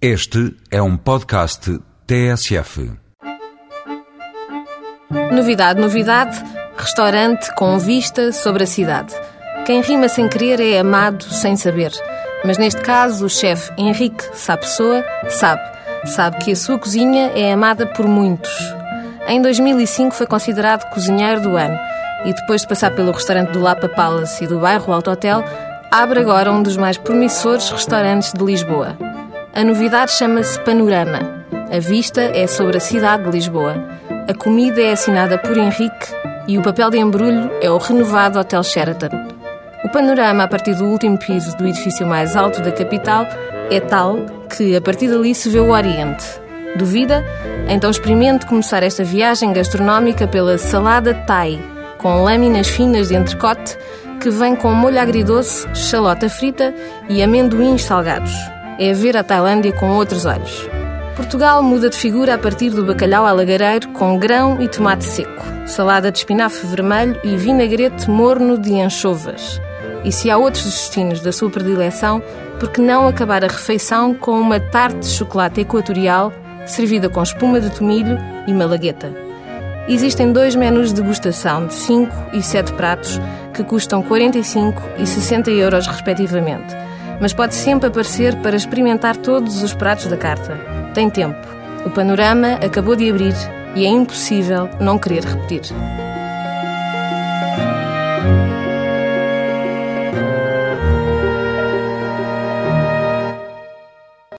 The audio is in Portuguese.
Este é um podcast TSF. Novidade, novidade, restaurante com vista sobre a cidade. Quem rima sem querer é amado sem saber. Mas neste caso, o chefe Henrique Sapessoa sabe. Sabe que a sua cozinha é amada por muitos. Em 2005 foi considerado cozinheiro do ano e depois de passar pelo restaurante do Lapa Palace e do bairro Alto Hotel, abre agora um dos mais promissores restaurantes de Lisboa. A novidade chama-se Panorama. A vista é sobre a cidade de Lisboa. A comida é assinada por Henrique e o papel de embrulho é o renovado Hotel Sheraton. O panorama, a partir do último piso do edifício mais alto da capital, é tal que, a partir dali, se vê o Oriente. Duvida? Então experimente começar esta viagem gastronómica pela salada Thai, com lâminas finas de entrecote que vem com molho agridoce, chalota frita e amendoins salgados é ver a Tailândia com outros olhos. Portugal muda de figura a partir do bacalhau alagareiro com grão e tomate seco, salada de espinafre vermelho e vinagrete morno de anchovas. E se há outros destinos da sua predileção, por que não acabar a refeição com uma tarte de chocolate equatorial servida com espuma de tomilho e malagueta? Existem dois menus de degustação de 5 e 7 pratos que custam 45 e 60 euros respectivamente mas pode sempre aparecer para experimentar todos os pratos da carta. Tem tempo. O panorama acabou de abrir e é impossível não querer repetir.